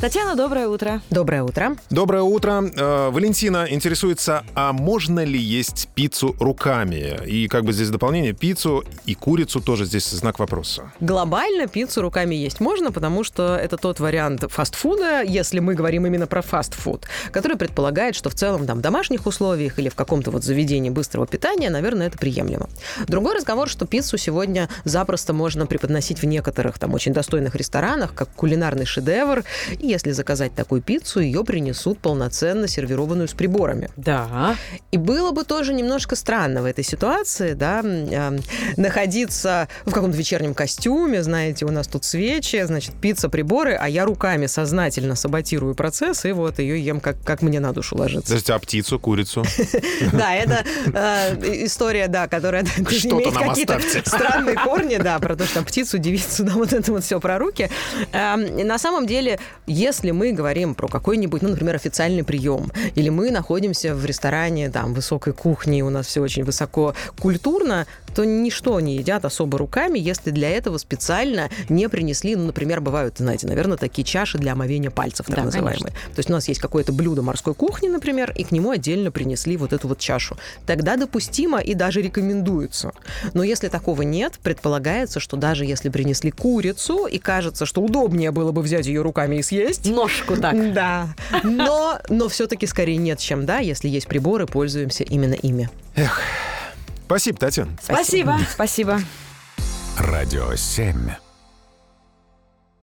Татьяна, доброе утро. Доброе утро. Доброе утро. Э, Валентина интересуется, а можно ли есть пиццу руками? И как бы здесь дополнение, пиццу и курицу тоже здесь знак вопроса. Глобально пиццу руками есть можно, потому что это тот вариант фастфуда, если мы говорим именно про фастфуд, который предполагает, что в целом там, в домашних условиях или в каком-то вот заведении быстрого питания, наверное, это приемлемо. Другой разговор, что пиццу сегодня запросто можно преподносить в некоторых там очень достойных ресторанах, как кулинарный шедевр, и если заказать такую пиццу, ее принесут полноценно сервированную с приборами. Да. И было бы тоже немножко странно в этой ситуации, да, э, находиться в каком-то вечернем костюме, знаете, у нас тут свечи, значит, пицца, приборы, а я руками сознательно саботирую процесс, и вот ее ем, как, как мне на душу ложится. Подождите, а птицу, курицу? Да, это э, история, да, которая имеет какие-то странные корни, да, про то, что птицу, девицу, да, вот это вот все про руки. Эм, На самом деле, если мы говорим про какой-нибудь, ну, например, официальный прием, или мы находимся в ресторане, там, высокой кухни, у нас все очень высоко культурно, то ничто не едят особо руками, если для этого специально не принесли, ну, например, бывают, знаете, наверное, такие чаши для омовения пальцев, так Да, называемые. То есть у нас есть какое-то блюдо морской кухни, например, и к нему отдельно принесли вот эту вот чашу. Тогда допустимо и даже рекомендуется. Но если такого нет, предполагается, что даже если принесли курицу, и кажется, что удобнее было бы взять ее руками и съесть, Ножку так. да. Но, но все-таки скорее нет, чем да, если есть приборы, пользуемся именно ими. Спасибо, Татьяна. Спасибо. Спасибо. Радио 7.